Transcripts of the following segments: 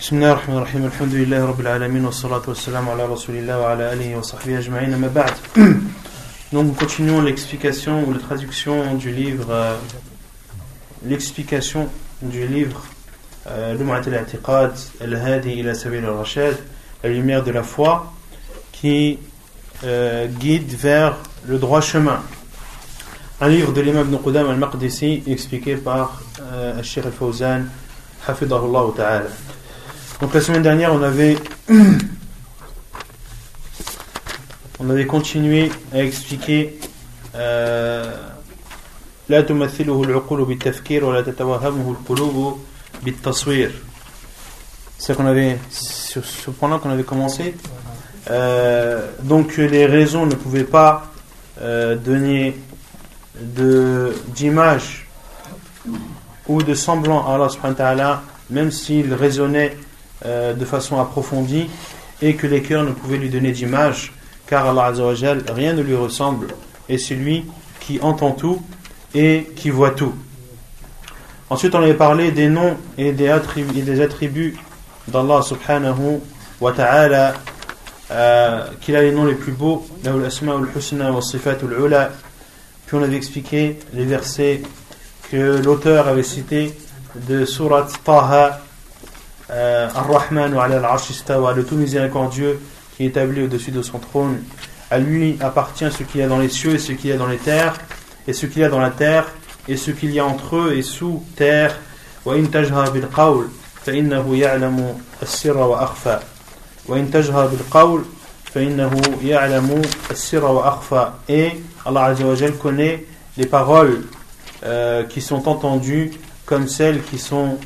بسم الله الرحمن الرحيم الحمد لله رب العالمين والصلاة والسلام على رسول الله وعلى آله وصحبه أجمعين أما بعد Donc nous continuons l'explication ou la traduction du livre euh, l'explication du livre euh, Lum'at al-I'tiqad al-Hadi ila Sabil al-Rashad la lumière de la foi qui euh, guide vers le droit chemin un livre de l'imam Ibn Qudam al-Maqdisi expliqué par euh, Al-Shir al-Fawzan Hafidahullah ta'ala Donc la semaine dernière, on avait, on avait continué à expliquer لا تمثله العقول بالتفكير ولا تتوهمه القلوب بالتصوير c'est qu'on avait sur ce point-là qu'on avait commencé euh, donc les raisons ne pouvaient pas euh, donner de d'image ou de semblant à Allah subhanahu wa ta'ala même s'il raisonnait euh, de façon approfondie et que les cœurs ne pouvaient lui donner d'image, car Allah Azzawajal, rien ne lui ressemble, et c'est lui qui entend tout et qui voit tout. Ensuite, on avait parlé des noms et des attributs, d'Allah subhanahu wa ta'ala, euh, qu'il a les noms les plus beaux, puis on avait expliqué les versets que l'auteur avait cités de Surat Taha euh, Ar-Rahman wa al le tout miséricordieux qui est établi au-dessus de son trône. À lui appartient ce qu'il y a dans les cieux et ce qu'il y a dans les terres, et ce qu'il y a dans la terre, et ce qu'il y a entre eux et sous terre. وإن تجهر بالقول فإنه يعلم السر وأخفى وإن تجهر بالقول فإنه يعلم السر وأخفى et Allah Azza wa Jal connaît les paroles euh, qui sont entendues comme celles qui sont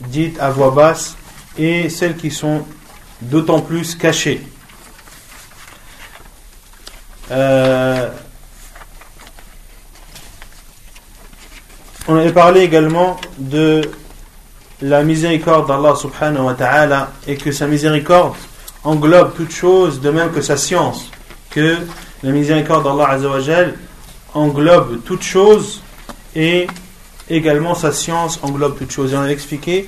dites à voix basse et celles qui sont d'autant plus cachées. Euh, on avait parlé également de la miséricorde d'Allah subhanahu wa ta'ala et que sa miséricorde englobe toute chose de même que sa science que la miséricorde d'Allah azawajal englobe toute chose et également sa science englobe toute chose et on a expliqué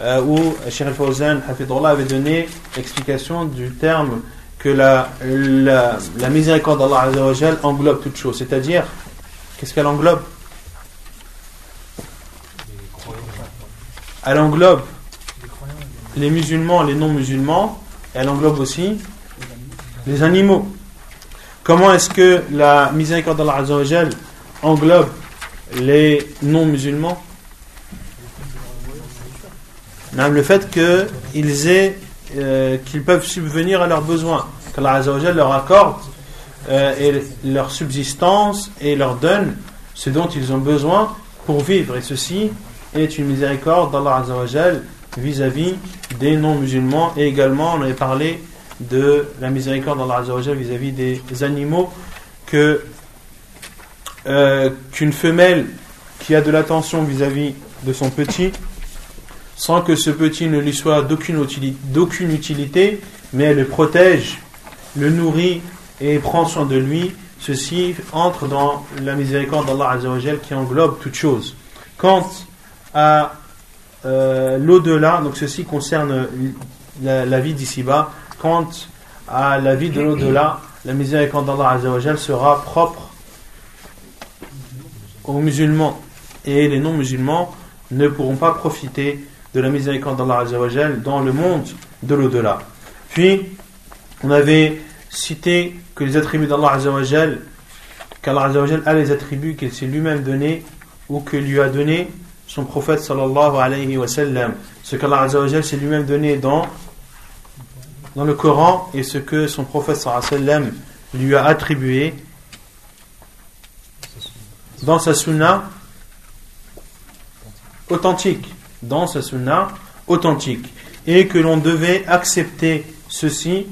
euh, où Cheikh Al-Fawzan avait donné l'explication du terme que la, la, la miséricorde d'Allah englobe toute chose. C'est-à-dire, qu'est-ce qu'elle englobe? Elle englobe les musulmans, les non-musulmans, elle englobe aussi les animaux. Comment est-ce que la miséricorde d'Allah englobe les non-musulmans? Le fait qu'ils aient, euh, qu'ils peuvent subvenir à leurs besoins, qu'Allah leur accorde euh, et leur subsistance et leur donne ce dont ils ont besoin pour vivre. Et ceci est une miséricorde d'Allah vis-à-vis des non-musulmans. Et également, on avait parlé de la miséricorde d'Allah vis-à-vis des animaux que euh, qu'une femelle qui a de l'attention vis-à-vis de son petit sans que ce petit ne lui soit d'aucune utilité, mais elle le protège, le nourrit et prend soin de lui, ceci entre dans la miséricorde d'Allah Azzawajal qui englobe toute chose. Quant à euh, l'au-delà, donc ceci concerne la, vie d'ici-bas, quant à la vie de l'au-delà, la miséricorde d'Allah Azzawajal sera propre aux musulmans. Et les non-musulmans ne pourront pas profiter de la miséricorde d'Allah dans le monde de l'au-delà. Puis, on avait cité que les attributs d'Allah qu'Allah a les attributs qu'il s'est lui-même donné ou que lui a donné son prophète sallallahu alayhi wa sallam. Ce qu'Allah s'est lui-même donné dans, le Coran et ce que son prophète sallallahu alayhi wa sallam lui a attribué dans sa sunna authentique dans sa sunna authentique. Et que l'on devait accepter ceci,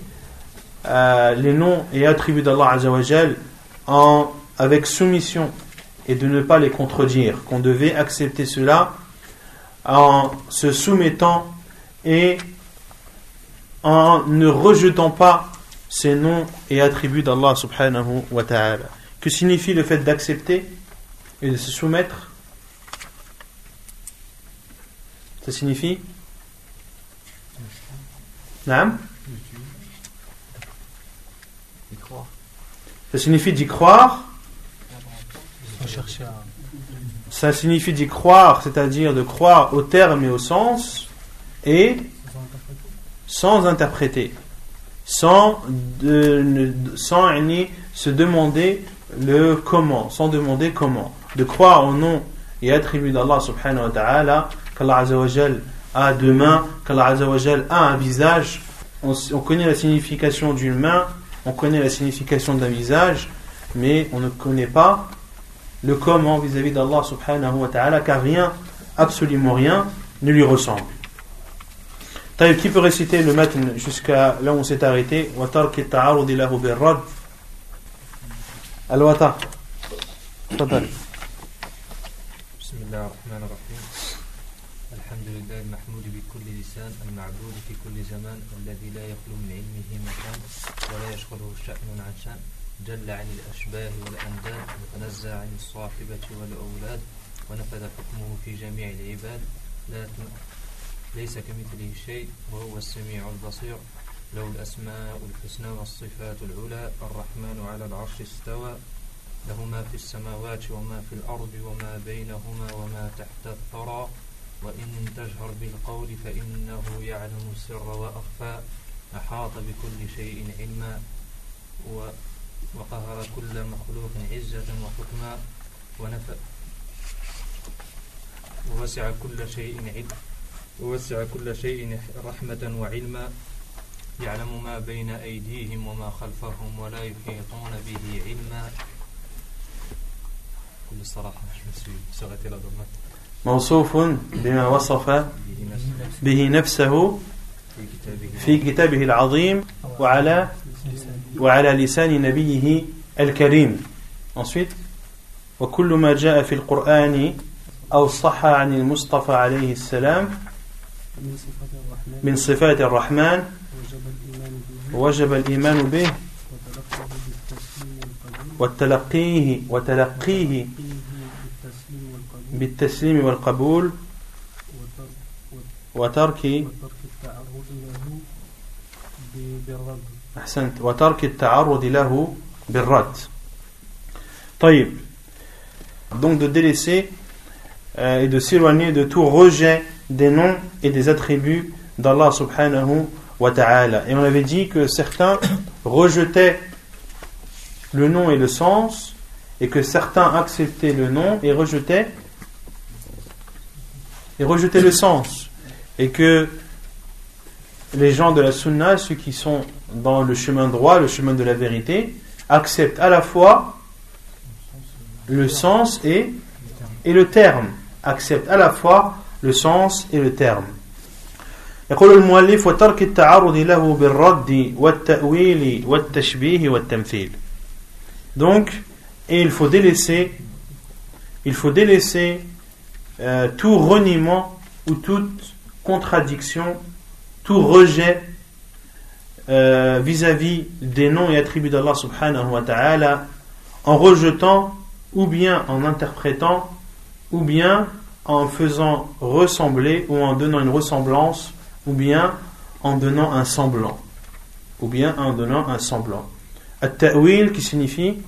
euh, les noms et attributs d'Allah Azzawajal en, avec soumission et de ne pas les contredire, qu'on devait accepter cela en se soumettant et en ne rejetant pas ces noms et attributs d'Allah subhanahu wa ta'ala. Que signifie le fait d'accepter et de se soumettre? Ça signifie? Naam? Ça signifie d'y croire? Ça signifie d'y croire, c'est-à-dire de croire au terme et au sens, et sans interpréter, sans, de, sans se demander le comment, sans demander comment. De croire au nom et attribut d'Allah subhanahu wa ta'ala, qu'Allah a deux mains, qu'Allah a un visage. On, connaît la signification d'une main, on connaît la signification d'un visage, mais on ne connaît pas le comment vis-à-vis d'Allah subhanahu wa ta'ala, car rien, absolument rien, ne lui ressemble. Taïb, qui peut réciter le matin jusqu'à là où on s'est arrêté? Al-Wata. لله المحمود بكل لسان المعبود في كل زمان الذي لا يخلو من علمه مكان ولا يشغله شأن عن شأن. جل عن الأشباه والأنداد وتنزه عن الصاحبة والأولاد ونفذ حكمه في جميع العباد. لا ليس كمثله شيء وهو السميع البصير. له الأسماء الحسنى والصفات العلى الرحمن على العرش استوى. له ما في السماوات وما في الأرض وما بينهما وما تحت الثرى. وإن تجهر بالقول فإنه يعلم السر وأخفى. أحاط بكل شيء علما وقهر كل مخلوق عزة وحكما. ونفى ووسع كل شيء علم ووسع كل شيء رحمة وعلما. يعلم ما بين أيديهم وما خلفهم ولا يحيطون به علما. كل الصراحة سغت إلى ضمت موصوف بما وصف به نفسه في كتابه العظيم وعلى وعلى لسان نبيه الكريم. Ensuite وكل ما جاء في القرآن أو صح عن المصطفى عليه السلام من صفات الرحمن. وجب الإيمان به وتلقيه وتلقيه بالتسليم والقبول وترك أحسنت وترك التعرض له بالرد طيب donc de délaisser euh, et de s'éloigner de tout rejet des noms et des attributs d'Allah subhanahu wa ta'ala. Et on avait dit que certains rejetaient le nom et le sens, et que certains acceptaient le nom et rejetaient, et rejetaient le sens. Et que les gens de la sunna, ceux qui sont dans le chemin droit, le chemin de la vérité, acceptent à la fois le sens et, et le terme. Acceptent à la fois le sens et le terme. يقول المؤلف وترك التعرض له بالرد والتأويل والتشبيه والتمثيل donc et il faut délaisser il faut délaisser euh, tout reniement ou toute contradiction tout rejet euh, vis-à-vis -vis des noms et attributs d'Allah subhanahu wa ta'ala en rejetant ou bien en interprétant ou bien en faisant ressembler ou en donnant une ressemblance ou bien en donnant un semblant. Ou bien en donnant un semblant. At-ta'wil qui signifie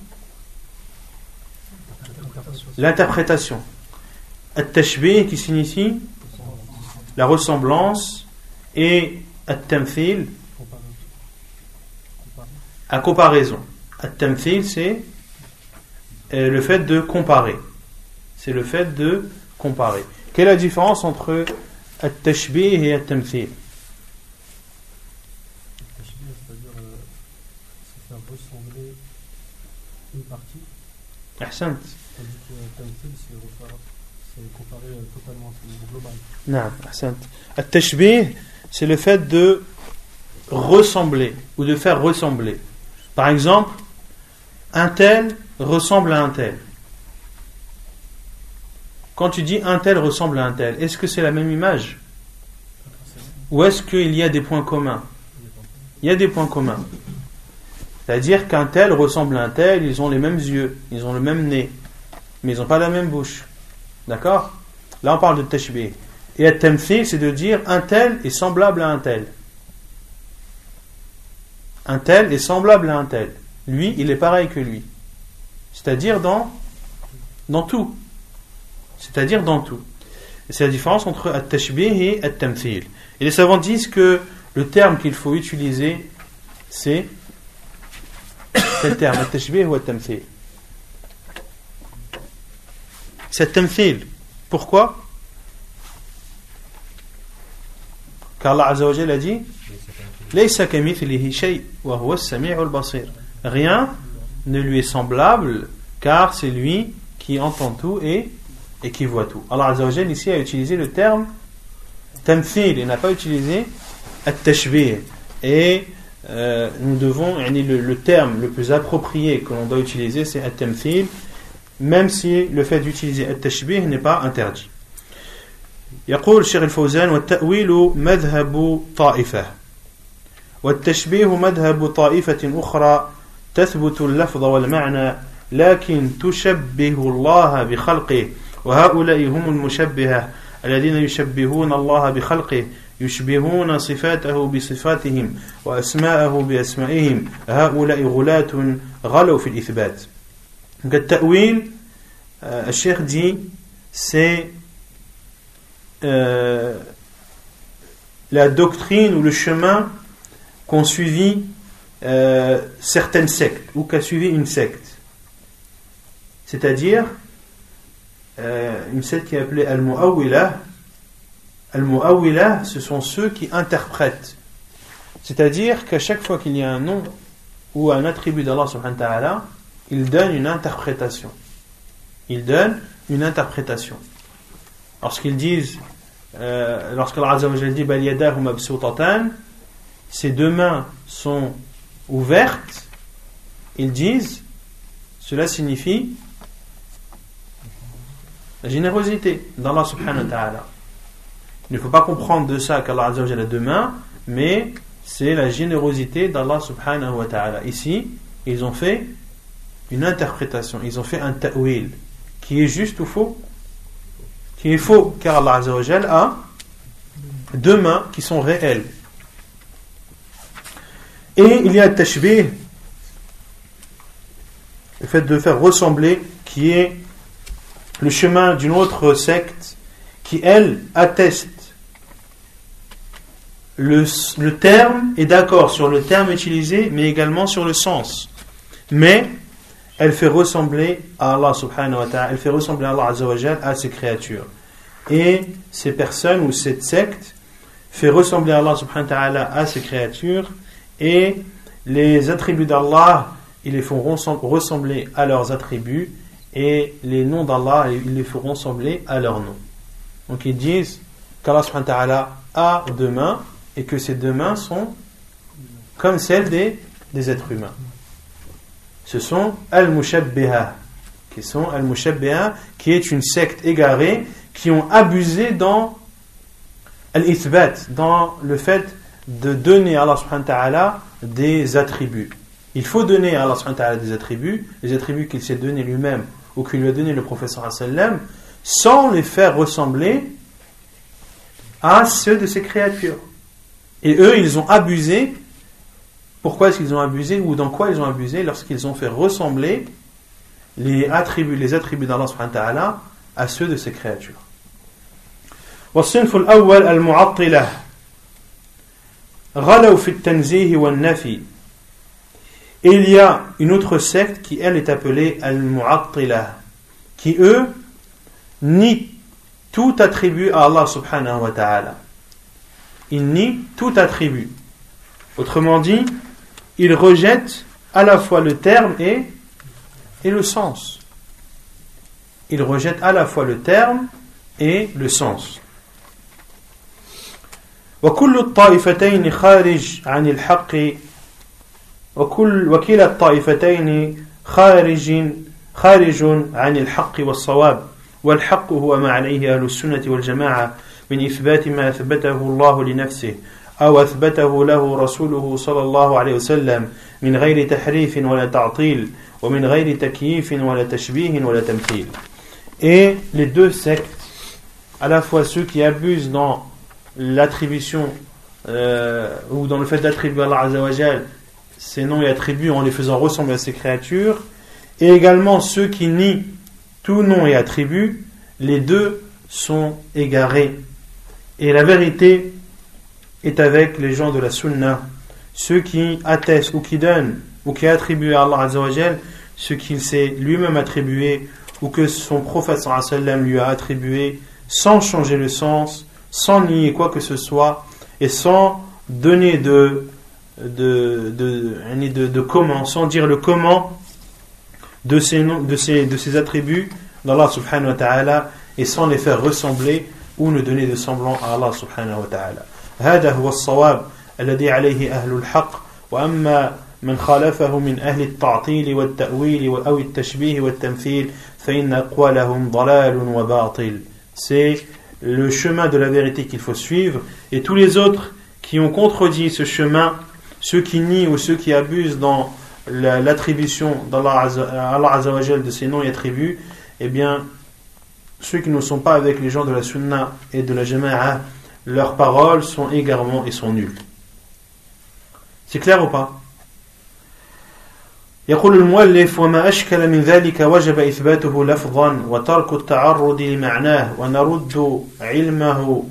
l'interprétation. At-tashbih qui signifie la ressemblance et At-tamthil à comparaison. At-tamthil c'est euh, le fait de comparer. C'est le fait de comparer. Quelle est la différence entre At-tashbih et At-tamthil? Ressembler une partie. Non, c'est le fait de ressembler ou de faire ressembler. Par exemple, un tel ressemble à un tel. Quand tu dis un tel ressemble à un tel, est-ce que c'est la même image? Ou est-ce qu'il y a des points communs? Il y a des points communs. C'est-à-dire qu'un tel ressemble à un tel, ils ont les mêmes yeux, ils ont le même nez, mais ils n'ont pas la même bouche. D'accord? Là, on parle de tashbih. Et at-tamthil, c'est de dire un tel est semblable à un tel. Un tel est semblable à un tel. Lui, il est pareil que lui. C'est-à-dire dans, dans tout. C'est-à-dire dans tout. C'est la différence entre at-tashbih et at-tamthil. Et les savants disent que le terme qu'il faut utiliser, c'est quel terme? At-tashbih ou at-tamthil C'est at-tamthil. Pourquoi Car Allah a dit Rien ne lui est semblable car c'est lui qui entend tout et, et qui voit tout. Allah Azza wa Jalla ici a utilisé le terme tamthil, il n'a pas utilisé at-tashbih. Et euh, nous devons, le, le, terme le plus approprié que l'on doit utiliser, c'est at-tamthil, même si le fait d'utiliser at-tashbih n'est pas interdit. يقول الشيخ الفوزان والتأويل مذهب طائفة والتشبيه مذهب طائفة أخرى تثبت اللفظ والمعنى لكن تشبه الله بخلقه وهؤلاء هم المشبهة الذين يشبهون الله بخلقه يشبهون صفاته بصفاتهم وأسماءه بأسمائهم هؤلاء غلاة غلوا في الإثبات Donc, le ta'wil, euh, c'est euh, la doctrine ou le chemin qu'ont suivi euh, certaines sectes ou qu'a suivi une secte. C'est-à-dire une secte qui est appelée Al-Mu'awila. Al-Mu'awwila, ce sont ceux qui interprètent. C'est-à-dire qu'à chaque fois qu'il y a un nom ou un attribut d'Allah subhanahu wa ta'ala, il donne une interprétation. Il donne une interprétation. Lorsqu'ils disent, euh, lorsqu'Allah dit ses deux mains sont ouvertes, ils disent, cela signifie la générosité d'Allah subhanahu wa ta'ala. Il ne faut pas comprendre de ça qu'Allah a deux mains, mais c'est la générosité d'Allah subhanahu wa ta'ala. Ici, ils ont fait une interprétation, ils ont fait un ta'wil, qui est juste ou faux? Qui est faux, car Allah a deux mains qui sont réelles. Et il y a tashbih, le fait de faire ressembler, qui est le chemin d'une autre secte qui, elle, atteste le, le terme est d'accord sur le terme utilisé, mais également sur le sens. Mais elle fait ressembler à Allah subhanahu wa ta'ala, elle fait ressembler à Allah azza wa à ses créatures. Et ces personnes ou cette secte fait ressembler à Allah subhanahu wa ta'ala à ses créatures et les attributs d'Allah, ils les font ressembler à leurs attributs et les noms d'Allah, ils les feront sembler à leurs noms. Donc ils disent qu'Allah a deux mains et que ces deux mains sont comme celles des êtres humains. Ce sont Al-Mushabbiha, qui sont Al-Mushabbiha, qui est une secte égarée, qui ont abusé dans Al-Ithbat, dans le fait de donner à Allah ta'ala des attributs. Il faut donner à Allah ta'ala des attributs, les attributs qu'il s'est donné lui-même ou que lui a donné le professeur sallam sans les faire ressembler à ceux de ses créatures. Et eux, ils ont abusé Pourquoi est-ce qu'ils ont abusé ou dans quoi ils ont abusé lorsqu'ils ont fait ressembler les attributs, les attributs d'Allah à ceux de ses créatures. والصنف الأول المعطلة غلوا في التنزيه والنفي et il y a une autre secte qui, elle, est appelée Al-Mu'attila, qui, eux, nient tout attribut à Allah subhanahu wa ta'ala. Ils nient tout attribut. Autrement dit, ils rejettent à la fois le terme et, et le sens. Ils rejettent à la fois le terme et le sens. وكل الطائفتين خارج عن الحق وكل وكلا الطائفتين خارج خارج عن الحق والصواب والحق هو ما عليه أهل السنة والجماعة من إثبات ما أثبته الله لنفسه أو أثبته له رسوله صلى الله عليه وسلم من غير تحريف ولا تعطيل ومن غير تكييف ولا تشبيه ولا تمثيل Et les deux sectes à la fois ceux qui abusent dans l'attribution euh, ou dans le fait d'attribuer à Allah Azzawajal ces noms et attributs en les faisant ressembler à ces créatures, et également ceux qui nient tout nom et attribut, les deux sont égarés. Et la vérité est avec les gens de la Sunna, ceux qui attestent ou qui donnent ou qui attribuent à Allah Azzawajal ce qu'il s'est lui-même attribué ou que son prophète lui a attribué sans changer le sens, sans nier quoi que ce soit et sans donner de, de, de, de, comment, sans dire le comment de ces, de ces, de ces attributs d'Allah subhanahu wa ta'ala et sans les faire ressembler ou ne donner de semblant à Allah subhanahu wa ta'ala. هذا هو الصواب الذي عليه أهل الحق وأما من خالفه من أهل التعطيل والتأويل أو التشبيه والتمثيل فإن أقوالهم ضلال وباطل c'est le chemin de la vérité qu'il faut suivre, et tous les autres qui ont contredit ce chemin, ceux qui nient ou ceux qui abusent dans l'attribution d'Allah Azzawajal de ses noms et attributs, eh bien, ceux qui ne sont pas avec les gens de la Sunna et de la Jama'a, leurs paroles sont égarement et sont nulles. C'est clair ou pas يقول المؤلف وما أشكل من ذلك وجب إثباته لفظا وترك التعرض لمعناه ونرد علمه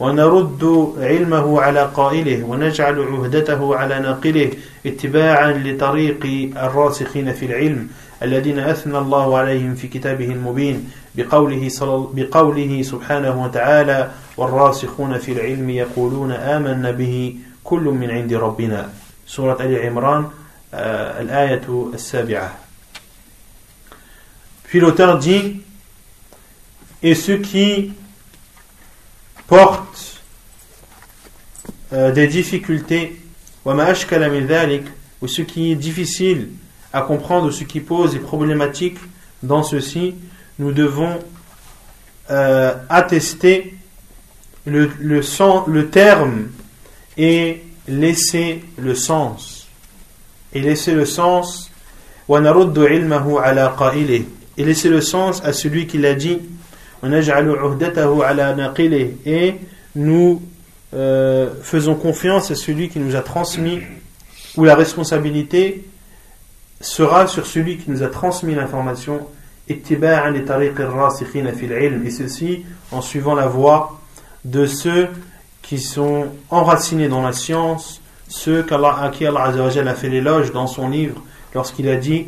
ونرد علمه على قائله ونجعل عهدته على ناقله اتباعا لطريق الراسخين في العلم الذين أثنى الله عليهم في كتابه المبين بقوله, بقوله سبحانه وتعالى والراسخون في العلم يقولون آمنا به كل من عند ربنا. سورة آل عمران Puis l'auteur dit Et ceux qui portent euh, des difficultés, ou ce qui est difficile à comprendre, ce qui pose des problématiques dans ceci, nous devons euh, attester le, le, le terme et laisser le sens. Et laisser le sens et laisser le sens à celui qui l'a dit. Et nous euh, faisons confiance à celui qui nous a transmis ou la responsabilité sera sur celui qui nous a transmis l'information et ceci en suivant la voie de ceux qui sont enracinés dans la science ceux à qui Allah a fait l'éloge dans son livre lorsqu'il a dit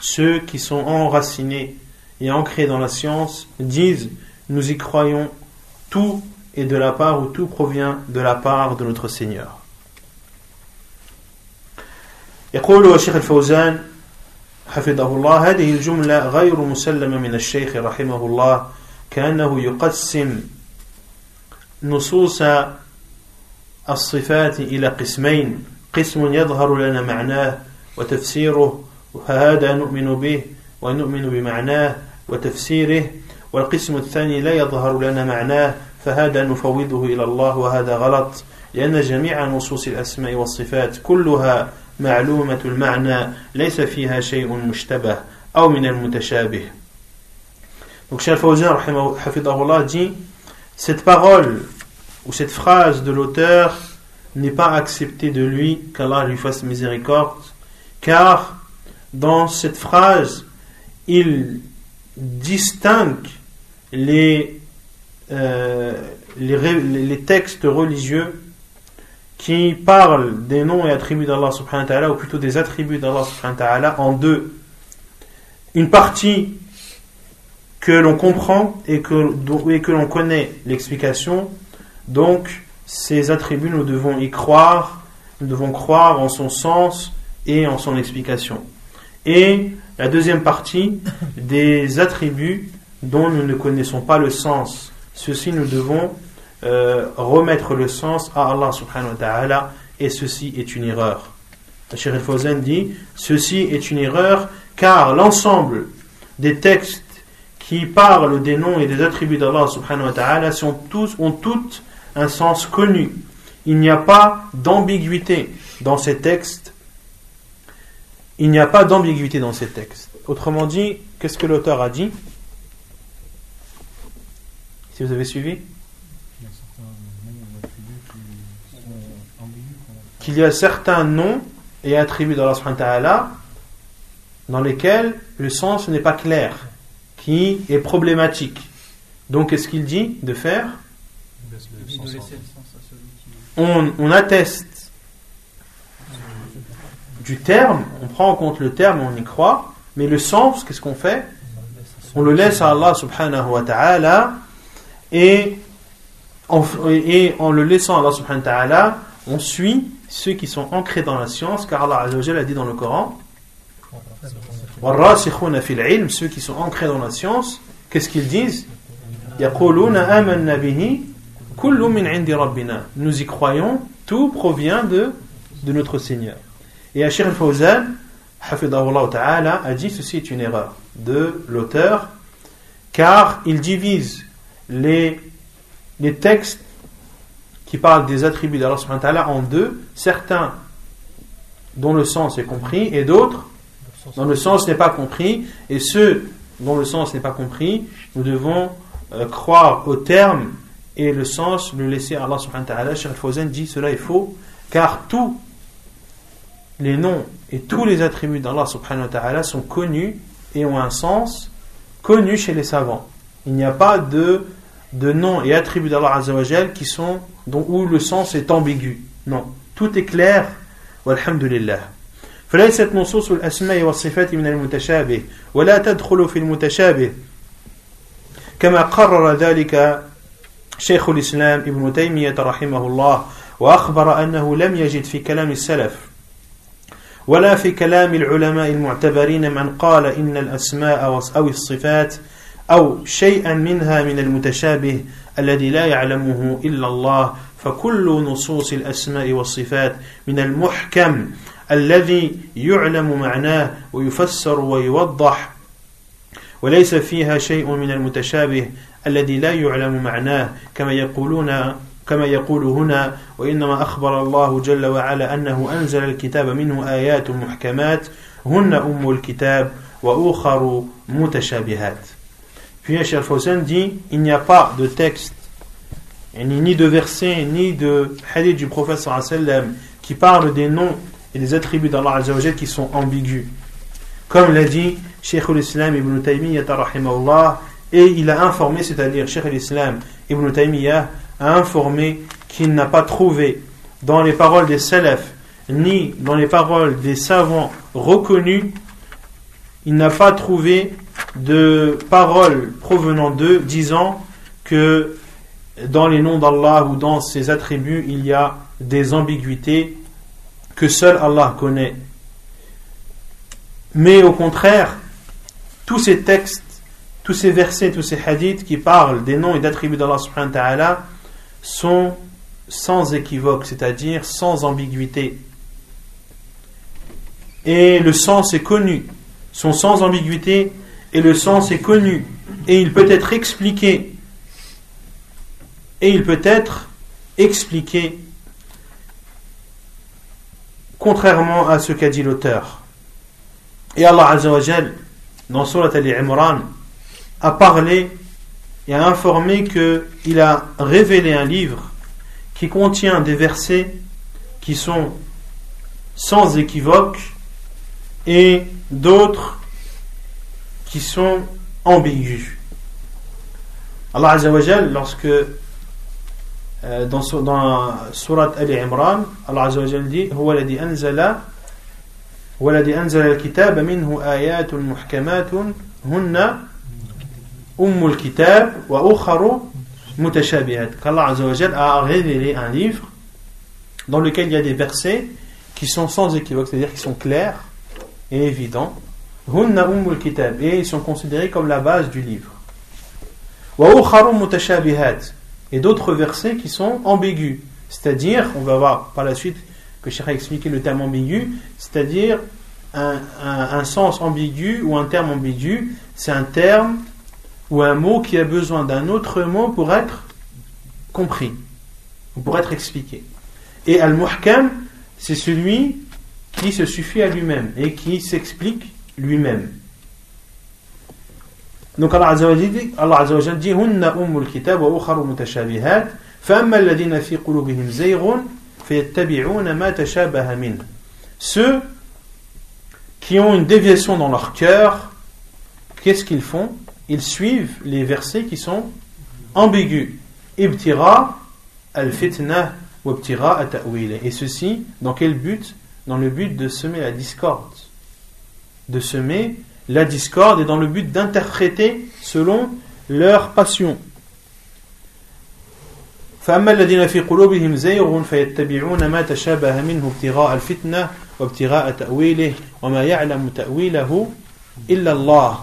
ceux qui sont enracinés et ancrés dans la science disent nous y croyons tout est de la part ou tout provient de la part de notre Seigneur يقول الشيخ الفوزان حفظه الله هذه الجملة غير مسلمة من الشيخ رحمه الله كأنه يقسم نصوص الصفات إلى قسمين قسم يظهر لنا معناه وتفسيره فهذا نؤمن به ونؤمن بمعناه وتفسيره والقسم الثاني لا يظهر لنا معناه فهذا نفوضه إلى الله وهذا غلط لأن جميع نصوص الأسماء والصفات كلها معلومة المعنى ليس فيها شيء مشتبه أو من المتشابه Donc Cheikh Fawzan, hafidahullah, dit cette parole ou cette phrase de l'auteur n'est pas acceptée de lui, qu'Allah lui fasse miséricorde, car dans cette phrase, il distingue les, euh, les, textes religieux qui parlent des noms et attributs d'Allah subhanahu wa ta'ala, ou plutôt des attributs d'Allah subhanahu wa ta'ala, en deux. Une partie que l'on comprend et que, et que l'on connaît l'explication, donc, ces attributs, nous devons y croire, nous devons croire en son sens et en son explication. Et la deuxième partie, des attributs dont nous ne connaissons pas le sens. Ceci, nous devons euh, remettre le sens à Allah subhanahu wa ta'ala, et ceci est une erreur. Cheikh El dit, ceci est une erreur, car l'ensemble des textes qui parlent des noms et des attributs d'Allah subhanahu wa ta'ala sont tous, ont toutes un sens connu. Il n'y a pas d'ambiguïté dans ces textes. Il n'y a pas d'ambiguïté dans ces textes. Autrement dit, qu'est-ce que l'auteur a dit? Si vous avez suivi? Qu'il y a certains noms et attributs d'Allah dans lesquels le sens n'est pas clair, qui est problématique. Donc, qu'est-ce qu'il dit de faire on, on atteste du terme, on prend en compte le terme, on y croit, mais le sens, qu'est-ce qu'on fait On le laisse à Allah subhanahu wa ta'ala et en, et en le laissant à Allah subhanahu wa ta'ala, on suit ceux qui sont ancrés dans la science, car Allah a dit dans le Coran ceux qui sont ancrés dans la science, qu'est-ce qu'ils disent? Nous y croyons, tout provient de, de notre Seigneur. Et Ashir al-Fawzan, a dit ceci est une erreur de l'auteur, car il divise les, les textes qui parlent des attributs d'Allah en deux, certains dont le sens est compris et d'autres dont le sens n'est pas compris, et ceux dont le sens n'est pas compris, nous devons euh, croire au terme et le sens, le laisser à Allah subhanahu wa ta'ala. Cheikh Fawzan dit cela est faux, car tous les noms et tous les attributs d'Allah subhanahu wa ta'ala sont connus et ont un sens connu chez les savants. Il n'y a pas de, de noms et attributs d'Allah azawajal qui sont, dont, où le sens est ambigu. Non, tout est clair. Walhamdulillah. فليست نصوص الأسماء والصفات من المتشابه ولا تدخل في المتشابه كما قرر ذلك شيخ الإسلام ابن تيمية رحمه الله وأخبر أنه لم يجد في كلام السلف ولا في كلام العلماء المعتبرين من قال إن الأسماء أو الصفات أو شيئا منها من المتشابه الذي لا يعلمه إلا الله فكل نصوص الأسماء والصفات من المحكم الذي يعلم معناه ويفسر ويوضح وليس فيها شيء من المتشابه الذي لا يعلم معناه كما يقولون كما يقول هنا وإنما أخبر الله جل وعلا أنه أنزل الكتاب منه آيات محكمات هن أم الكتاب وأخر متشابهات. Puis dit il n'y a pas de texte ni de verset ni de hadith du prophète qui parle des noms et des attributs d'Allah Azzawajal qui sont ambigus. Comme l'a dit Cheikh al-Islam ibn Taymiyyah et il a informé, c'est-à-dire Cheikh al-Islam ibn Taymiyyah a informé qu'il n'a pas trouvé dans les paroles des salafs ni dans les paroles des savants reconnus, il n'a pas trouvé de paroles provenant d'eux disant que dans les noms d'Allah ou dans ses attributs il y a des ambiguïtés que seul Allah connaît. Mais au contraire, tous ces textes, tous ces versets, tous ces hadiths qui parlent des noms et d'attributs d'Allah subhanahu sont sans équivoque, c'est-à-dire sans ambiguïté. Et le sens est connu, sont sans ambiguïté, et le sens est connu, et il peut être expliqué, et il peut être expliqué contrairement à ce qu'a dit l'auteur. Et Allah Azzawajal, dans Surat Al-Imran, a parlé et a informé qu'il a révélé un livre qui contient des versets qui sont sans équivoque et d'autres qui sont ambigus. Allah Azzawajal, lorsque euh, dans, dans Surat Ali Imran, Allah Azza wa Jal dit هو الذي أنزل هو الذي أنزل الكتاب منه آيات محكمات هن أم الكتاب وأخر متشابهات qu'Allah Azza wa Jal a révélé un livre dans lequel il y a des versets qui sont sans équivoque, c'est-à-dire qui sont clairs et évidents. Hunna ummul kitab et ils sont considérés comme la base du livre. Wa mutashabihat et d'autres versets qui sont ambigus. C'est-à-dire, on va voir par la suite que Cheikh a expliqué le terme ambigu, c'est-à-dire un, sens ambigu ou un terme ambigu, c'est un terme ou un mot qui a besoin d'un autre mot pour être compris, ou pour être expliqué. Et al-muhkam, c'est celui qui se suffit à lui-même et qui s'explique lui-même. Donc Allah Azza wa Jalla dit, Allah Azza wa Jalla dit Hunna ummul kitab wa ukharu mutashabihat فأما الذين في قلوبهم زيغ فيتبعون ما تشابه منه Ceux qui ont une déviation dans leur cœur, qu'est-ce qu'ils font Ils suivent les versets qui sont ambigus. Ibtira al-fitna wa ibtira at-ta'wil. Et ceci, dans quel but Dans le but de semer la discorde. De semer la discorde et dans le but d'interpréter selon leur passion. فأما الذين في قلوبهم زيغ فيتبعون ما تشابه منه ابتغاء الفتنة وابتغاء تأويله وما يعلم تأويله إلا الله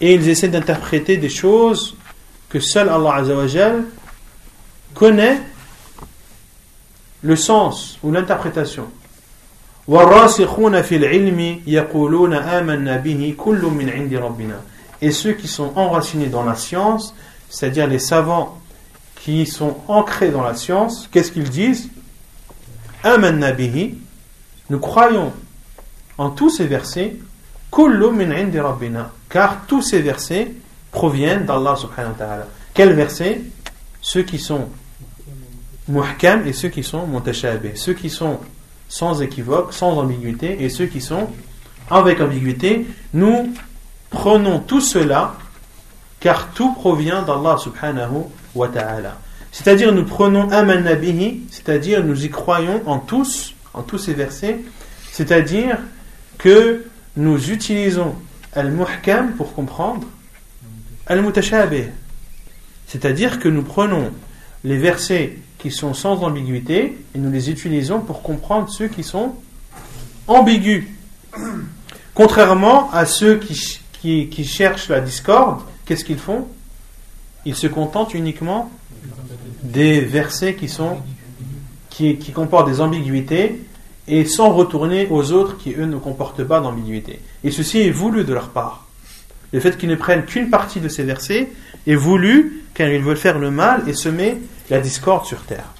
et ils essaient d'interpréter des choses que seul Allah Azzawajal connaît le sens ou l'interprétation et ceux qui sont enracinés dans la science c'est-à-dire les savants qui sont ancrés dans la science, qu'est-ce qu'ils disent? Nous croyons en tous ces versets, car tous ces versets proviennent d'Allah subhanahu wa ta'ala. Quels versets? Ceux qui sont muhkam et ceux qui sont mutashabih, ceux qui sont sans équivoque, sans ambiguïté, et ceux qui sont avec ambiguïté. Nous prenons tout cela, car tout provient d'Allah subhanahu c'est-à-dire nous prenons aman nabihi, c'est-à-dire nous y croyons en tous, en tous ces versets, c'est-à-dire que nous utilisons al-muhkam pour comprendre al-mutashabih. C'est-à-dire que nous prenons les versets qui sont sans ambiguïté et nous les utilisons pour comprendre ceux qui sont ambigus. Contrairement à ceux qui, qui cherchent la discorde, qu'est-ce qu'ils font? Il se contente uniquement des versets qui sont qui, comportent des ambiguïtés et sans retourner aux autres qui eux ne comportent pas d'ambiguïté. Et ceci est voulu de leur part. Le fait qu'ils ne prennent qu'une partie de ces versets est voulu car ils veulent faire le mal et semer la discorde sur terre.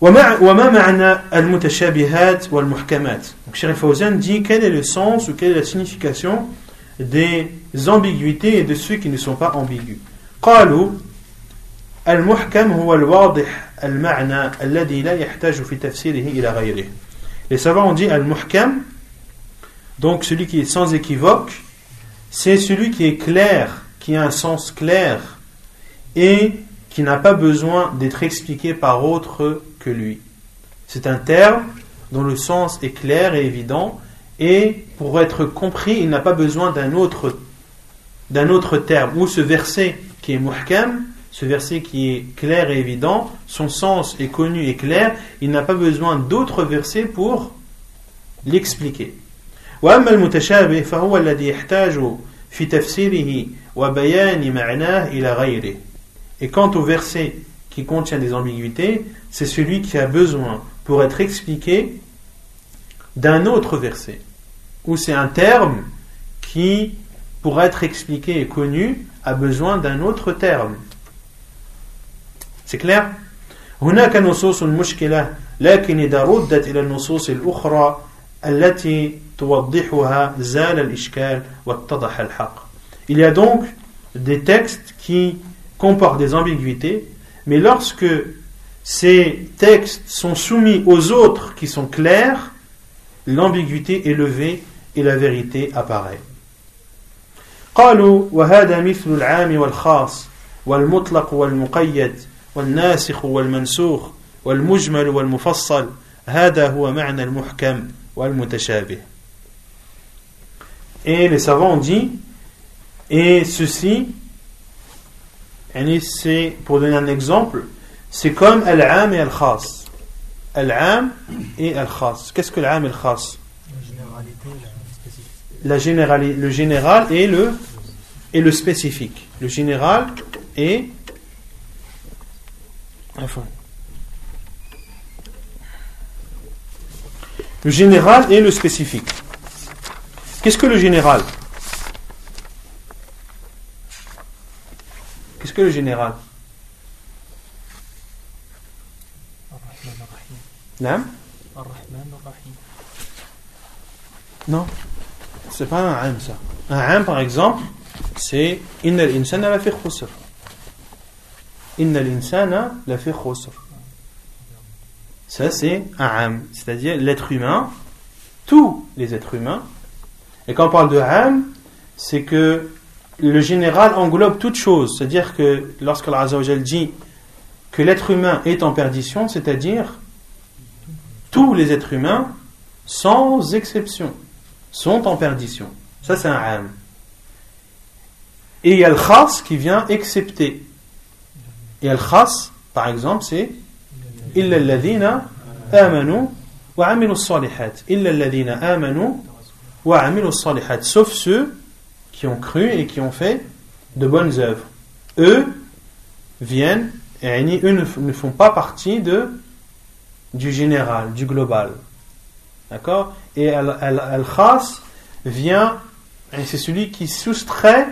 Donc Sherif Fawzan dit quel est le sens ou quelle est la signification des ambiguïtés et de ceux qui ne sont pas ambigus. قالوا المحكم هو الواضح المعنى الذي لا يحتاج في تفسيره إلى غيره. Les savants ont dit al-muhkam, donc celui qui est sans équivoque, c'est celui qui est clair, qui a un sens clair et qui n'a pas besoin d'être expliqué par autre que lui. C'est un terme dont le sens est clair et évident et pour être compris, il n'a pas besoin d'un autre, d'un autre terme. Ou ce verset qui est muhkam, ce verset qui est clair et évident, son sens est connu et clair, il n'a pas besoin d'autres versets pour l'expliquer. Et quant au verset qui contient des ambiguïtés, c'est celui qui a besoin pour être expliqué d'un autre verset, où c'est un terme qui, pour être expliqué et connu, a besoin d'un autre terme. C'est clair هناك نصوص مشكلة لكن إذا ردت إلى النصوص الأخرى التي توضحها زال الإشكال واتضح الحق Il y a donc des textes qui comportent des ambiguïtés, mais lorsque ces textes sont soumis aux autres qui sont clairs, l'ambiguïté est levée et la vérité apparaît. قالوا وهذا مثل العام والخاص والمطلق والمقيد والناسخ والمنسوخ والمجمل والمفصل هذا هو معنى المحكم والمتشابه Et les savants ont dit, et ceci, c'est, pour donner un exemple, c'est comme al-am et al-khas. Al-am et al-khas. Qu'est-ce que l'am et al-khas? La généralité, le général et le, et le spécifique. Le général et. Enfin. Le général et le spécifique. Qu'est-ce que le général? Qu'est-ce que le général Non Non, c'est pas un am ça. Un am par exemple, c'est Inna l'insana la khusr. Inna l'insana la. Ça, c'est un am, c'est-à-dire l'être humain, tous les êtres humains. Et quand on parle de am, c'est que le général englobe toute chose. C'est-à-dire que lorsque l'Azawajal dit que l'être humain est en perdition, c'est-à-dire tous les êtres humains, sans exception, sont en perdition. Ça, c'est un âme. Et il y a le khas qui vient excepté. Et le khas, par exemple, c'est Illa alladhina amanu wa amilu salihat. Illa alladhina amanu wa amilu salihat. Sauf ceux qui ont cru et qui ont fait de bonnes œuvres. Eux viennent et eux ne font pas partie de du général, du global. D'accord? Et al-khas vient et c'est celui qui soustrait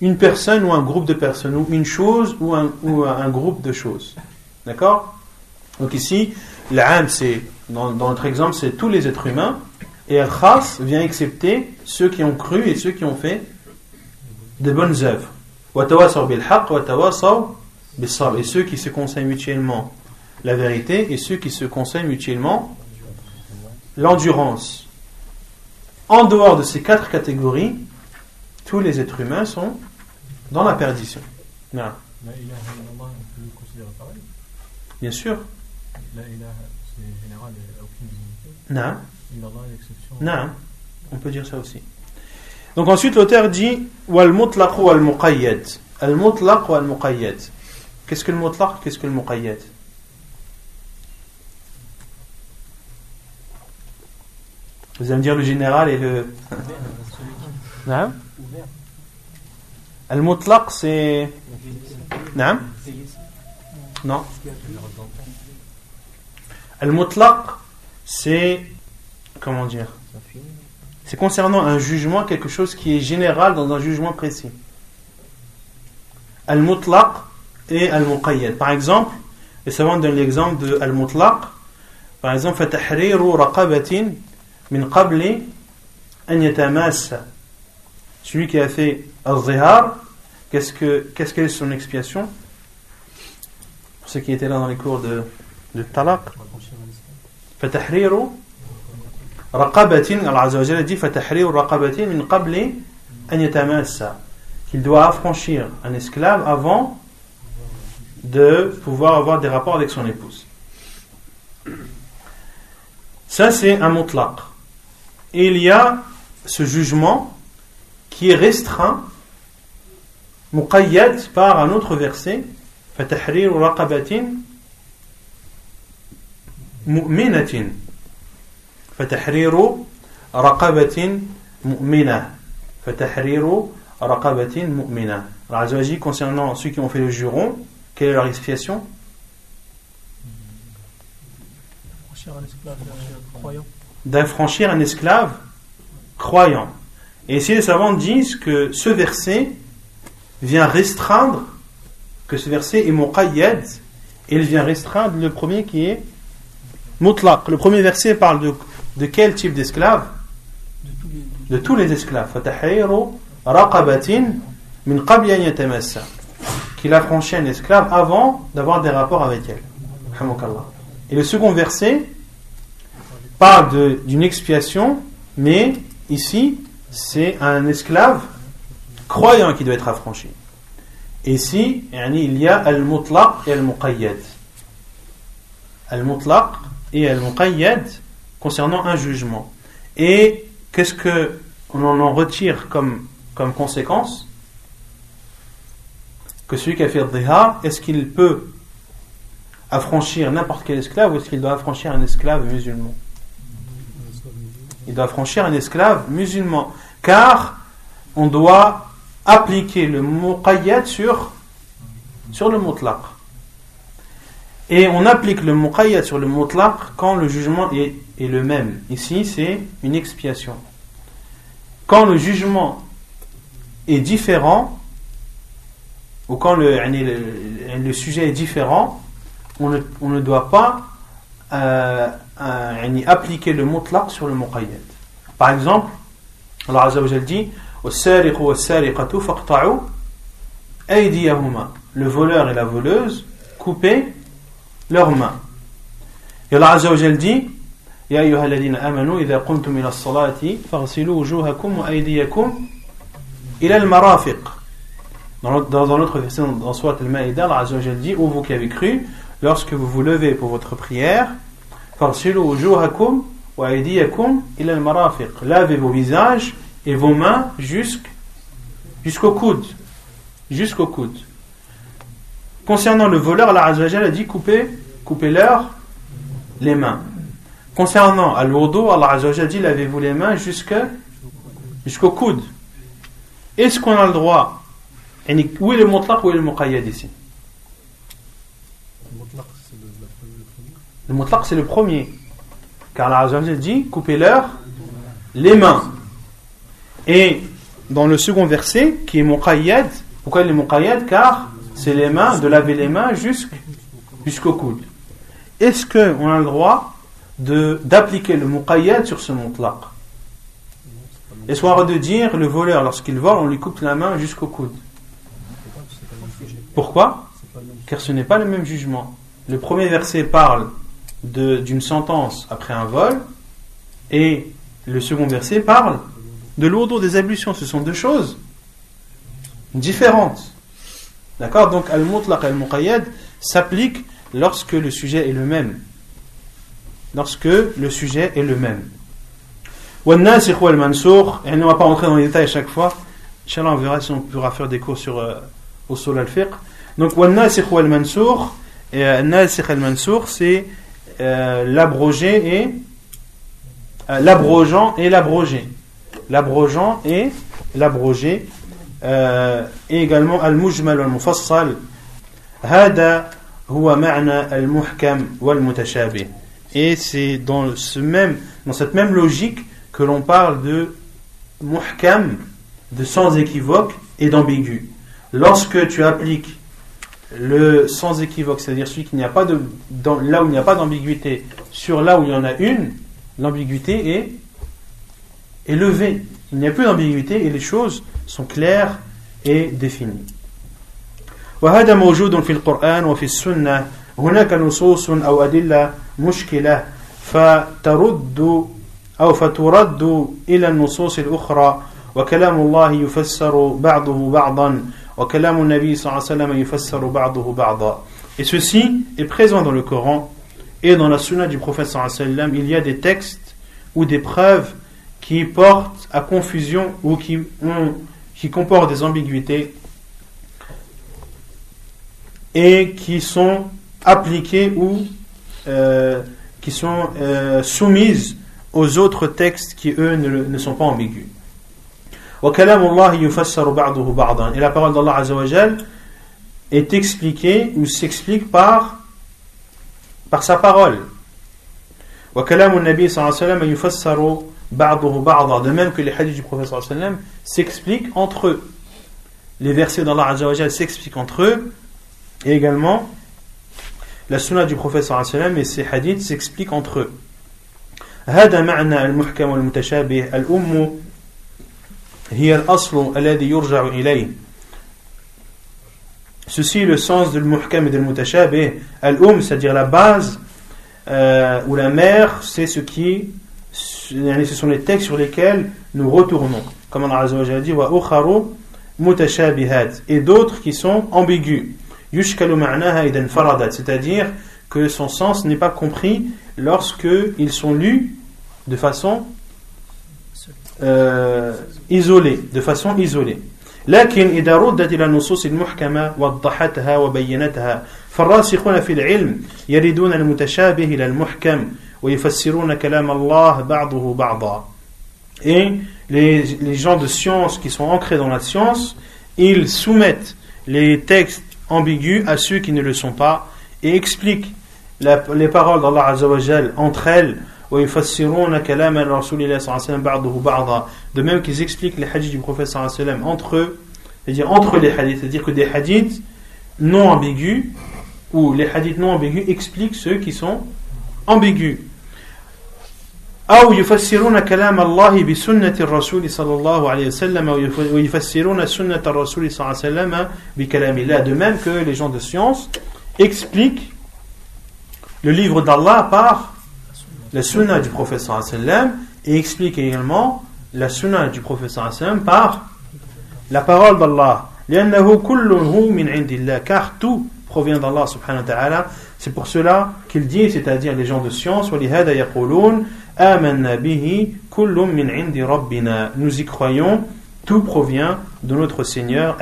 une personne ou un groupe de personnes ou une chose ou un, ou un groupe de choses. D'accord? Donc ici, l'âme, c'est, dans, notre exemple, c'est tous les êtres humains, et al-khas vient accepter ceux qui ont cru et ceux qui ont fait de bonnes œuvres. Et ceux qui se conseillent mutuellement la vérité et ceux qui se conseillent mutuellement l'endurance. En dehors de ces quatre catégories, tous les êtres humains sont dans la perdition. Bien sûr. Non. Non, on peut dire ça aussi. Donc ensuite l'auteur dit wal mutlaq wal muqayyad. Al mutlaq wal muqayyad. Qu'est-ce que le mutlaq Qu'est-ce que le muqayyad? Vous allez me dire le général et le. Non Al mutlaq c'est. Non Non Al-mutlaq, c'est. Comment dire C'est concernant un jugement, quelque chose qui est général dans un jugement précis. Al-mutlaq et al-muqayyad. Par exemple, les savants donnent l'exemple de al-mutlaq. Par exemple, fatahriru raqabatin min qabli an yatamassa. Celui qui a fait al-zihar, qu'est-ce que qu'est-ce que est son expiation Pour ceux qui étaient là dans les cours de, de talaq. فتحرير Raqabatin, Allah Azzawajal dit Fatahrir raqabatin min qabli an Qu'il doit affranchir un esclave avant de pouvoir avoir des rapports avec son épouse. Ça, c'est un mutlaq. Et il y a ce jugement qui est restreint, muqayyad, par un autre verset Fatahrir raqabatin mu'minatin. فتحرير رقبة مؤمنة فتحرير رقبة مؤمنة Alors concernant ceux qui ont fait le juron, quelle est leur expiation D'affranchir un esclave croyant. Et ici les savants disent que ce verset vient restreindre, que ce verset est muqayyad, et il vient restreindre le premier qui est mutlaq. Le premier verset parle de, de quel type d'esclave De tous les esclaves. Qu'il a franchi un esclave avant d'avoir des rapports avec elle. Et le second verset parle d'une expiation, mais ici, c'est un esclave croyant qui doit être affranchi. Ici, il y a al-mutlaq et al-muqayyad. Al-mutlaq, et al-muqayyad concernant un jugement. Et qu'est-ce que on en retire comme, comme conséquence? Que celui qui a fait dhihar, est-ce qu'il peut affranchir n'importe quel esclave ou est-ce qu'il doit affranchir un esclave musulman? Il doit affranchir un esclave musulman. Car on doit appliquer le muqayyad sur, sur le mutlaq. Et on applique le muqayyad sur le mutlaq quand le jugement est, est le même. Ici, c'est une expiation. Quand le jugement est différent, ou quand le, sujet est différent, on ne, doit pas euh, euh, appliquer le mutlaq sur le muqayyad. Par exemple, Allah Azza dit Le voleur et la voleuse, coupez leurs mains. Et Allah dit يا أيها الذين آمنوا إذا قمتم إلى الصلاة فاغسلوا وجوهكم وأيديكم إلى المرافق Dans, dans un autre verset, dans Surat al-Ma'idah, Allah Azza wa Jal dit, ô vous qui avez cru, lorsque vous vous levez pour votre prière, فاغسلوا وجوهكم وأيديكم إلى المرافق Lavez vos visages et vos mains jusqu'au coude. Jusqu'au coude. Concernant le voleur, Allah Azza wa Jal a dit, coupez, coupez-leur les mains. Concernant Al-Wudu, Allah Azza dit lavez-vous les mains jusqu'au coude. Est-ce qu'on a le droit Où est le mutlaq ou est le muqayyad ici? Le mutlaq c'est le premier. Car Allah Azza dit coupez-leur les mains. Et dans le second verset, qui est muqayyad, pourquoi il est muqayyad? Car c'est les mains, de laver les mains jusqu'au coude est-ce qu'on a le droit d'appliquer le muqayyad sur ce mutlaq le droit de dire le voleur, lorsqu'il vole, on lui coupe la main jusqu'au coude Pourquoi? Car ce n'est pas le même jugement. Le premier verset parle d'une sentence après un vol et le second verset parle de l'ordre des ablutions. Ce sont deux choses différentes. D'accord? Donc, al-mutlaq et al-muqayyad s'appliquent lorsque le sujet est le même Lorsque le sujet est le même. Et on ne va pas rentrer dans les détails à chaque fois. Inch'Allah, on verra si on pourra faire des cours sur au sol al-fiqh. Donc, والناسخ والمنسوخ, et الناسخ al-mansour, c'est euh, l'abrogé et euh, l'abrogeant et l'abrogé. L'abrogeant et l'abrogé. Euh, et également al-mujmal wal-mufassal. هذا et c'est dans, ce même, dans cette même logique que l'on parle de muhkam, de sans équivoque et d'ambigu. Lorsque tu appliques le sans équivoque, c'est-à-dire celui qui n'y a pas de, dans, là où il n'y a pas d'ambiguïté, sur là où il y en a une, l'ambiguïté est, est levée. Il n'y a plus d'ambiguïté et les choses sont claires et définies. وهذا موجود في القرآن وفي السنة هناك نصوص أو أدلة مشكلة فترد أو فترد إلى النصوص الأخرى وكلام الله يفسر بعضه بعضا وكلام النبي صلى الله عليه وسلم يفسر بعضه بعضا Et ceci est présent dans le Coran et dans la sunna du prophète sallallahu alayhi wa sallam. Il y a des textes ou des preuves qui portent à confusion ou qui, ont, qui comportent des ambiguïtés et qui sont appliquées ou euh, qui sont euh, soumises aux autres textes qui eux ne, ne sont pas ambigus. Et la parole d'Allah Azzawajal est expliquée ou s'explique par, par sa parole. De même que les hadiths du prophète s'expliquent entre eux. Les versets d'Allah s'expliquent entre eux et également, la sunna du prophète sallallahu et ses hadiths s'expliquent entre eux. هذا معنى المحكم والمتشابه الأم هي الأصل الذي يرجع إليه Ceci est le sens de l'muhkam et de l'mutashabih. Al-um, c'est-à-dire la base, euh, ou la mère, c'est ce qui, ce sont les textes sur lesquels nous retournons. Comme Allah Azza wa Jalla dit, wa ukharu mutashabihat. Et d'autres qui sont ambigus c'est-à-dire que son sens n'est pas compris lorsque ils sont lus de façon euh, isolée, de façon isolée. لكن إذا ردت إلى النصوص المحكمة وضحتها وبينتها فالراسخون في العلم يردون المتشابه إلى المحكم ويفسرون كلام الله بعضه بعضا Et les, les gens de science qui sont ancrés dans la science, ils soumettent les textes ambigu à ceux qui ne le sont pas et explique les paroles d'Allah Azzawajal entre elles de même qu'ils expliquent les hadiths du prophète entre eux c'est-à-dire entre les hadiths c'est-à-dire que des hadiths non ambigus ou les hadiths non ambigus expliquent ceux qui sont ambigus أو يفسرون كلام الله بسنة الرسول صلى الله عليه وسلم ويفسرون سنة الرسول صلى الله عليه وسلم بكلام الله de même que les gens de science expliquent le livre d'Allah par la sunna du prophète sallallahu alayhi wa sallam et expliquent également la sunna du prophète sallallahu alayhi wa sallam par la parole d'Allah لأنه كله من عند الله car tout provient d'Allah subhanahu wa ta'ala c'est pour cela qu'il dit c'est-à-dire les gens de science ولهذا يقولون nous y croyons, tout provient de notre Seigneur,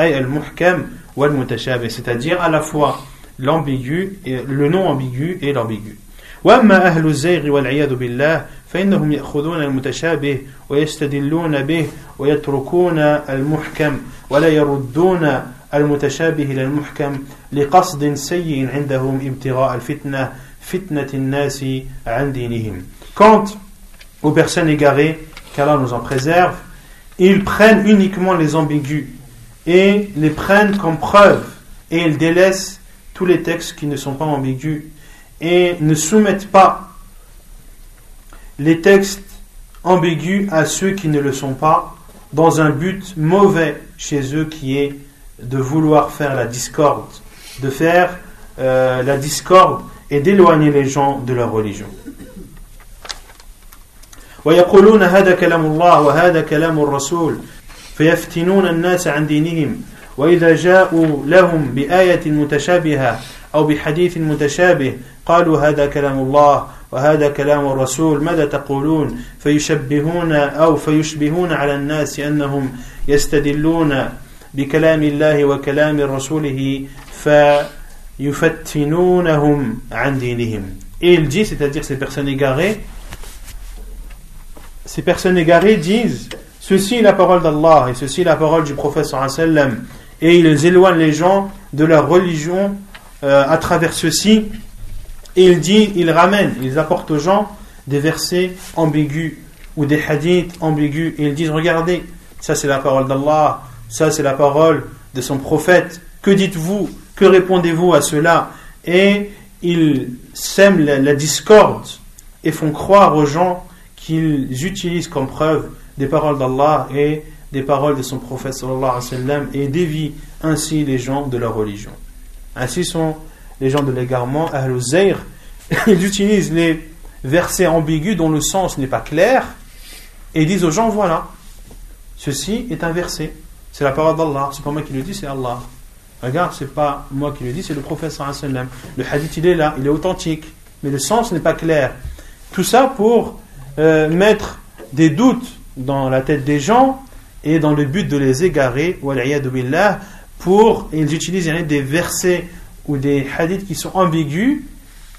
c'est-à-dire à la fois l'ambigu et le non ambigu et l'ambigu. واما أهل الزيغ والعياذ بالله فانهم ياخذون المتشابه ويستدلون به ويتركون المحكم ولا يردون المتشابه إلى المحكم لقصد سيء عندهم ابتغاء الفتنه فتنه الناس عن دينهم. Quand aux personnes égarées, qu'Allah nous en préserve, ils prennent uniquement les ambigus et les prennent comme preuve et ils délaissent tous les textes qui ne sont pas ambigus et ne soumettent pas les textes ambigus à ceux qui ne le sont pas dans un but mauvais chez eux qui est de vouloir faire la discorde, de faire euh, la discorde et d'éloigner les gens de leur religion. ويقولون هذا كلام الله وهذا كلام الرسول فيفتنون الناس عن دينهم وإذا جاءوا لهم بآية متشابهة أو بحديث متشابه قالوا هذا كلام الله وهذا كلام الرسول ماذا تقولون؟ فيشبهون أو فيشبهون على الناس أنهم يستدلون بكلام الله وكلام رسوله فيفتنونهم عن دينهم. Et il dit, c'est-à-dire ces personnes égarées, ces personnes égarées disent ceci est la parole d'Allah et ceci est la parole du prophète sallam. Et ils éloignent les gens de leur religion euh, à travers ceci. Et il dit, ils ramènent, ils apportent aux gens des versets ambigus ou des hadiths ambigus. Et ils disent regardez, ça c'est la parole d'Allah, ça c'est la parole de son prophète, que dites-vous, que répondez-vous à cela? Et ils sèment la discorde et font croire aux gens qu'ils utilisent comme preuve des paroles d'Allah et des paroles de son prophète sallallahu alayhi wa et dévient ainsi les gens de leur religion. Ainsi sont les gens de l'égarement, Ahlul Zayr, ils utilisent les versets ambigus dont le sens n'est pas clair et disent aux gens voilà, ceci est un verset, c'est la parole d'Allah, c'est pas moi qui le dis, c'est Allah. Regarde, c'est pas moi qui le dis, c'est le prophète sallallahu alayhi wa. Le hadith il est là, il est authentique, mais le sens n'est pas clair. Tout ça pour euh, mettre des doutes dans la tête des gens et dans le but de les égarer, pour, ils utilisent des versets ou des hadiths qui sont ambigus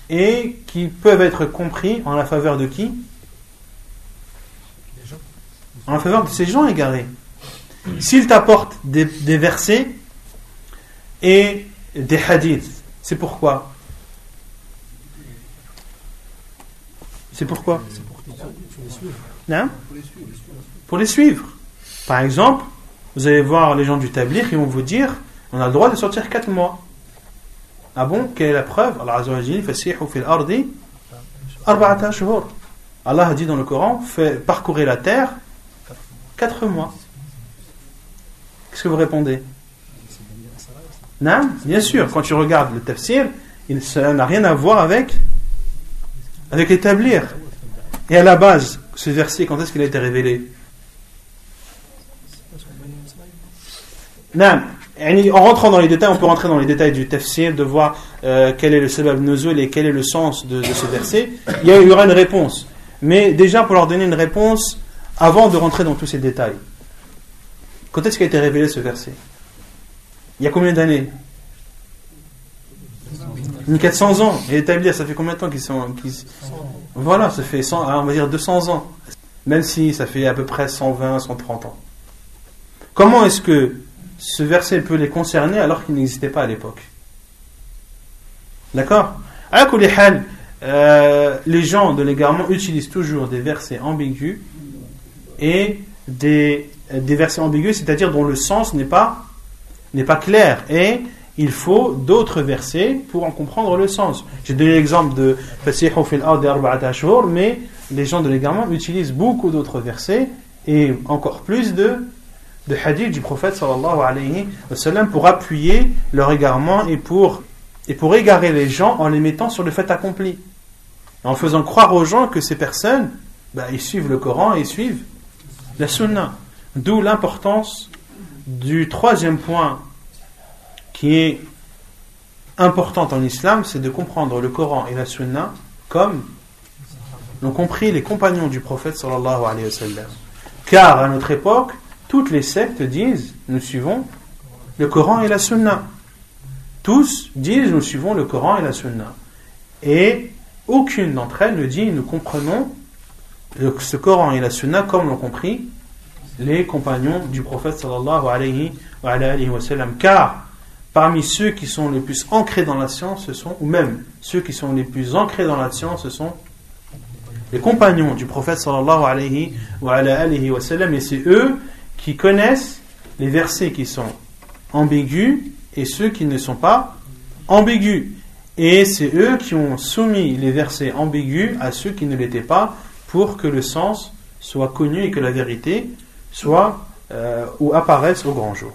et qui peuvent être compris en la faveur de qui? En la faveur de ces gens égarés. S'ils t'apportent des, des versets et des hadiths, c'est pourquoi? C'est pourquoi? Non? Pour les suivre. Par exemple, vous allez voir les gens du tablir qui vont vous dire on a le droit de sortir 4 mois. Ah bon? Quelle est la preuve? Allah Allah a dit dans le Coran fait parcourir la terre 4 mois. Qu'est-ce que vous répondez? Non Bien sûr, quand tu regardes le tafsir, ça n'a rien à voir avec, avec l'établir. Et à la base, ce verset, quand est-ce qu'il a été révélé. En rentrant dans les détails, on peut rentrer dans les détails du tafsir, de voir euh, quel est le sabab nuzul et quel est le sens de, ce verset. Il y, aura une réponse. Mais déjà, pour leur donner une réponse, avant de rentrer dans tous ces détails, quand est-ce qu'il a été révélé ce verset? Il y a combien d'années? 1400 ans. Et établir, ça fait combien de temps qu'ils sont. Voilà, ça fait 100, on va dire 200 ans. Même si ça fait à peu près 120, 130 ans. Comment est-ce que ce verset peut les concerner alors qu'il n'existait pas à l'époque? D'accord? Euh, les gens de l'égarement utilisent toujours des versets ambigus et des, des versets ambigus, c'est-à-dire dont le sens n'est pas, n'est pas clair. Et il faut d'autres versets pour en comprendre le sens. J'ai donné l'exemple de mais les gens de l'égarement utilisent beaucoup d'autres versets et encore plus de, de hadiths du prophète sallallahu alayhi wa sallam pour appuyer leur égarement et pour, et pour égarer les gens en les mettant sur le fait accompli. En faisant croire aux gens que ces personnes, bah, ils suivent le Coran et suivent la Sunna. D'où l'importance du troisième point qui est importante en islam, c'est de comprendre le Coran et la Sunna comme l'ont compris les compagnons du prophète sallallahu. Car à notre époque, toutes les sectes disent nous suivons le Coran et la Sunna. Tous disent nous suivons le Coran et la Sunna. Et aucune d'entre elles ne dit nous comprenons ce Coran et la Sunna comme l'ont compris les compagnons du prophète sallallahu. Car parmi ceux qui sont les plus ancrés dans la science, ce sont, ou même ceux qui sont les plus ancrés dans la science, ce sont les compagnons du prophète sallallahu alayhi wa, et c'est eux qui connaissent les versets qui sont ambigus et ceux qui ne sont pas ambigus. Et c'est eux qui ont soumis les versets ambigus à ceux qui ne l'étaient pas pour que le sens soit connu et que la vérité soit euh, ou apparaisse au grand jour.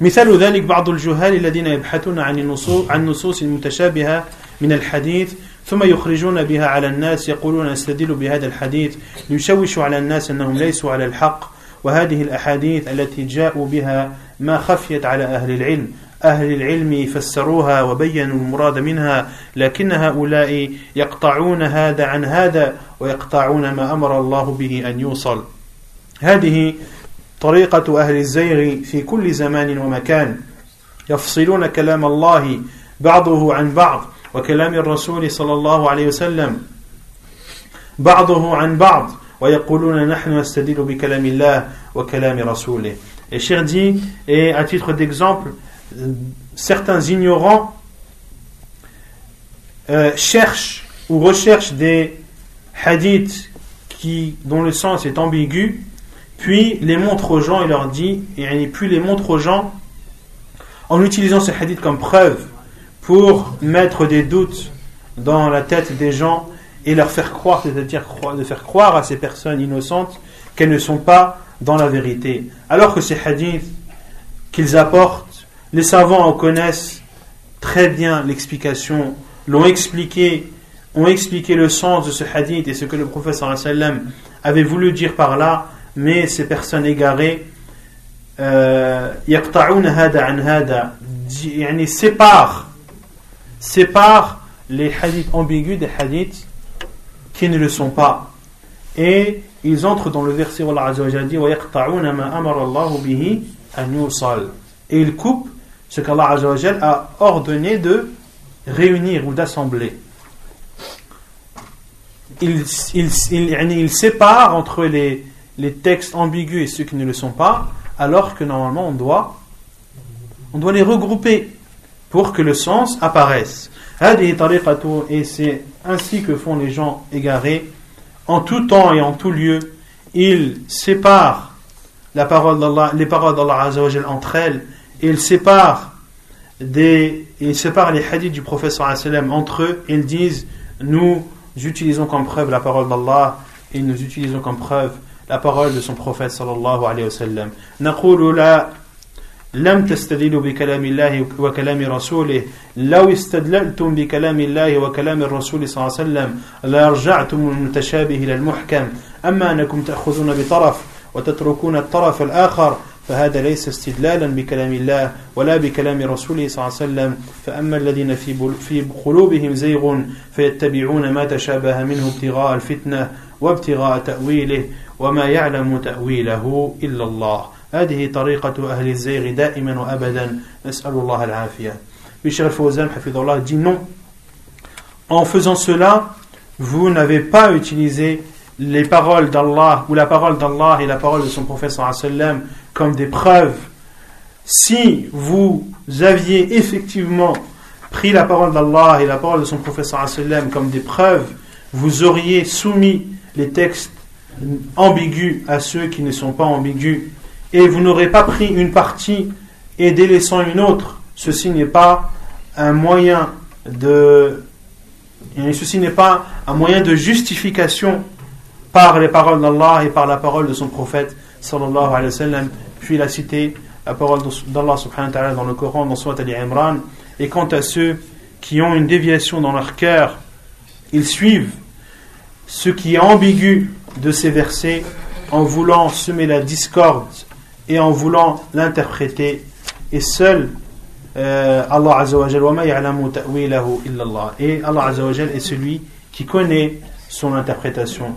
مثال ذلك بعض الجهال الذين يبحثون عن النصوص عن نصوص المتشابهة من الحديث ثم يخرجون بها على الناس يقولون استدلوا بهذا الحديث. ليشوشوا على الناس أنهم ليسوا على الحق وهذه الأحاديث التي جاءوا بها ما خفيت على أهل العلم. أهل العلم فسروها وبينوا المراد منها لكن هؤلاء يقطعون هذا عن هذا ويقطعون ما أمر الله به أن يوصل. هذه طريقة أهل الزيغ في كل زمان ومكان. يفصلون كلام الله بعضه عن بعض وكلام الرسول صلى الله عليه وسلم بعضه عن بعض ويقولون نحن نستدل بكلام الله وكلام رسوله. Et Cher dit, et à titre d'exemple, certains ignorants euh, cherchent ou recherchent des hadiths qui, dont le sens est ambigu puis les montre aux gens et leur dit, et puis les montre aux gens en utilisant ce hadith comme preuve pour mettre des doutes dans la tête des gens et leur faire croire, c'est-à-dire de faire croire à ces personnes innocentes qu'elles ne sont pas dans la vérité. Alors que ces hadiths qu'ils apportent, les savants en connaissent très bien l'explication, l'ont expliqué, ont expliqué le sens de ce hadith et ce que le professeur avait voulu dire par là, mais ces personnes égarées euh, séparent séparent les hadiths ambigus des hadiths qui ne le sont pas. Et ils entrent dans le verset où Allah dit et ils coupent ce qu'Allah a ordonné de réunir ou d'assembler. Ils, ils, ils, ils séparent entre les les textes ambigus et ceux qui ne le sont pas, alors que normalement on doit, on doit les regrouper pour que le sens apparaisse. Et c'est ainsi que font les gens égarés. En tout temps et en tout lieu, ils séparent la parole les paroles d'Allah entre elles, et ils séparent, des, ils séparent les hadiths du prophète entre eux, et ils disent Nous utilisons comme preuve la parole d'Allah, et nous utilisons comme preuve la parole de son prophète sallallahu alayhi wa sallam. نقول لا لم تستدلوا بكلام الله وكلام رسوله لو استدللتم بكلام الله وكلام الرسول صلى الله عليه وسلم لارجعتم المتشابه إلى المحكم أما أنكم تأخذون بطرف وتتركون الطرف الآخر فهذا ليس استدلالا بكلام الله ولا بكلام رسوله صلى الله عليه وسلم فأما الذين في في قلوبهم زيغ فيتبعون ما تشابه منه ابتغاء الفتنة وابتغاء تأويله وما يعلم تأويله إلا الله هذه طريقة أهل الزيغ دائما وأبدا نسأل الله العافية Michel Fawzan Allah dit non en faisant cela vous n'avez pas utilisé les paroles d'Allah ou la parole d'Allah et la parole de son prophète sallam comme des preuves si vous aviez effectivement pris la parole d'Allah et la parole de son prophète sallam comme des preuves vous auriez soumis les textes ambigus à ceux qui ne sont pas ambigus, et vous n'aurez pas pris une partie et délaissant une autre, ceci n'est pas un moyen de ceci n'est pas un moyen de justification par les paroles d'Allah et par la parole de son prophète sallallahu alayhi wa puis il a cité la parole d'Allah subhanahu wa ta'ala dans le Coran dans Surat al-Imran et quant à ceux qui ont une déviation dans leur cœur ils suivent. Ce qui est ambigu de ces versets en voulant semer la discorde et en voulant l'interpréter et seul euh, Allah Azza wa et Allah Azza wa est celui qui connaît son interprétation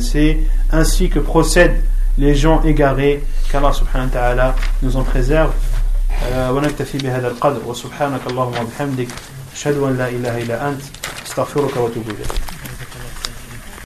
c'est ainsi que procèdent les gens égarés qu'Allah subhanahu wa ta'ala nous en préserve ونكتفي بهذا القدر وسبحانك اللهم وبحمدك أشهد أن لا إله إلا أنت استغفرك واتوب إليك